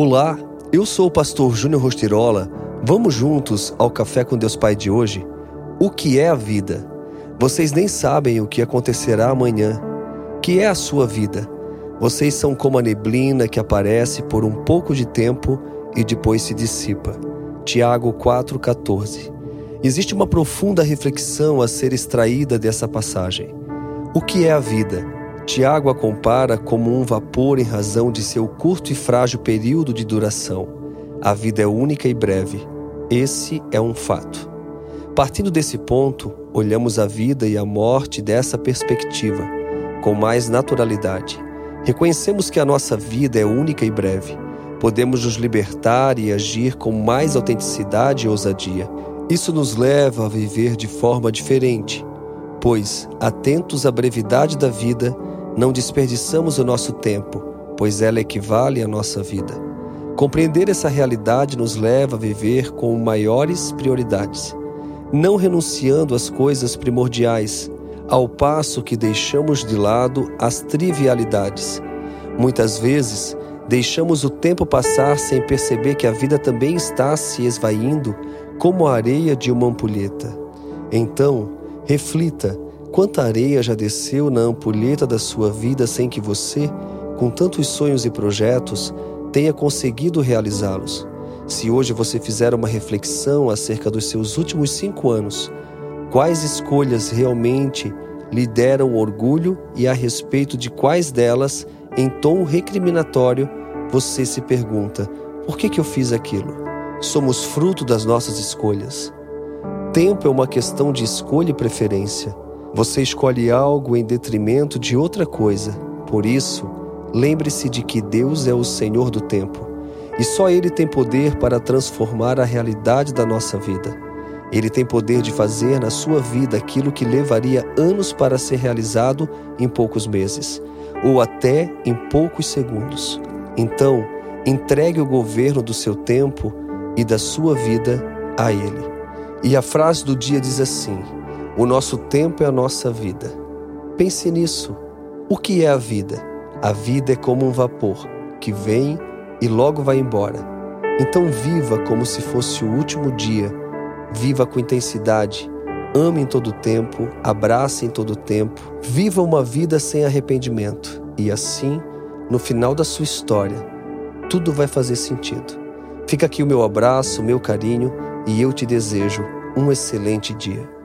Olá, eu sou o pastor Júnior Rostirola. Vamos juntos ao Café com Deus Pai de hoje? O que é a vida? Vocês nem sabem o que acontecerá amanhã. Que é a sua vida? Vocês são como a neblina que aparece por um pouco de tempo e depois se dissipa. Tiago 4,14. Existe uma profunda reflexão a ser extraída dessa passagem. O que é a vida? Tiago a compara como um vapor em razão de seu curto e frágil período de duração. A vida é única e breve. Esse é um fato. Partindo desse ponto, olhamos a vida e a morte dessa perspectiva, com mais naturalidade. Reconhecemos que a nossa vida é única e breve. Podemos nos libertar e agir com mais autenticidade e ousadia. Isso nos leva a viver de forma diferente, pois, atentos à brevidade da vida, não desperdiçamos o nosso tempo, pois ela equivale à nossa vida. Compreender essa realidade nos leva a viver com maiores prioridades, não renunciando às coisas primordiais, ao passo que deixamos de lado as trivialidades. Muitas vezes, deixamos o tempo passar sem perceber que a vida também está se esvaindo como a areia de uma ampulheta. Então, reflita Quanta areia já desceu na ampulheta da sua vida sem que você, com tantos sonhos e projetos, tenha conseguido realizá-los? Se hoje você fizer uma reflexão acerca dos seus últimos cinco anos, quais escolhas realmente lhe deram orgulho e a respeito de quais delas, em tom recriminatório, você se pergunta: por que, que eu fiz aquilo? Somos fruto das nossas escolhas. Tempo é uma questão de escolha e preferência. Você escolhe algo em detrimento de outra coisa. Por isso, lembre-se de que Deus é o Senhor do tempo e só Ele tem poder para transformar a realidade da nossa vida. Ele tem poder de fazer na sua vida aquilo que levaria anos para ser realizado em poucos meses, ou até em poucos segundos. Então, entregue o governo do seu tempo e da sua vida a Ele. E a frase do dia diz assim: o nosso tempo é a nossa vida. Pense nisso. O que é a vida? A vida é como um vapor que vem e logo vai embora. Então viva como se fosse o último dia. Viva com intensidade. Ame em todo tempo, abrace em todo tempo. Viva uma vida sem arrependimento. E assim, no final da sua história, tudo vai fazer sentido. Fica aqui o meu abraço, o meu carinho e eu te desejo um excelente dia.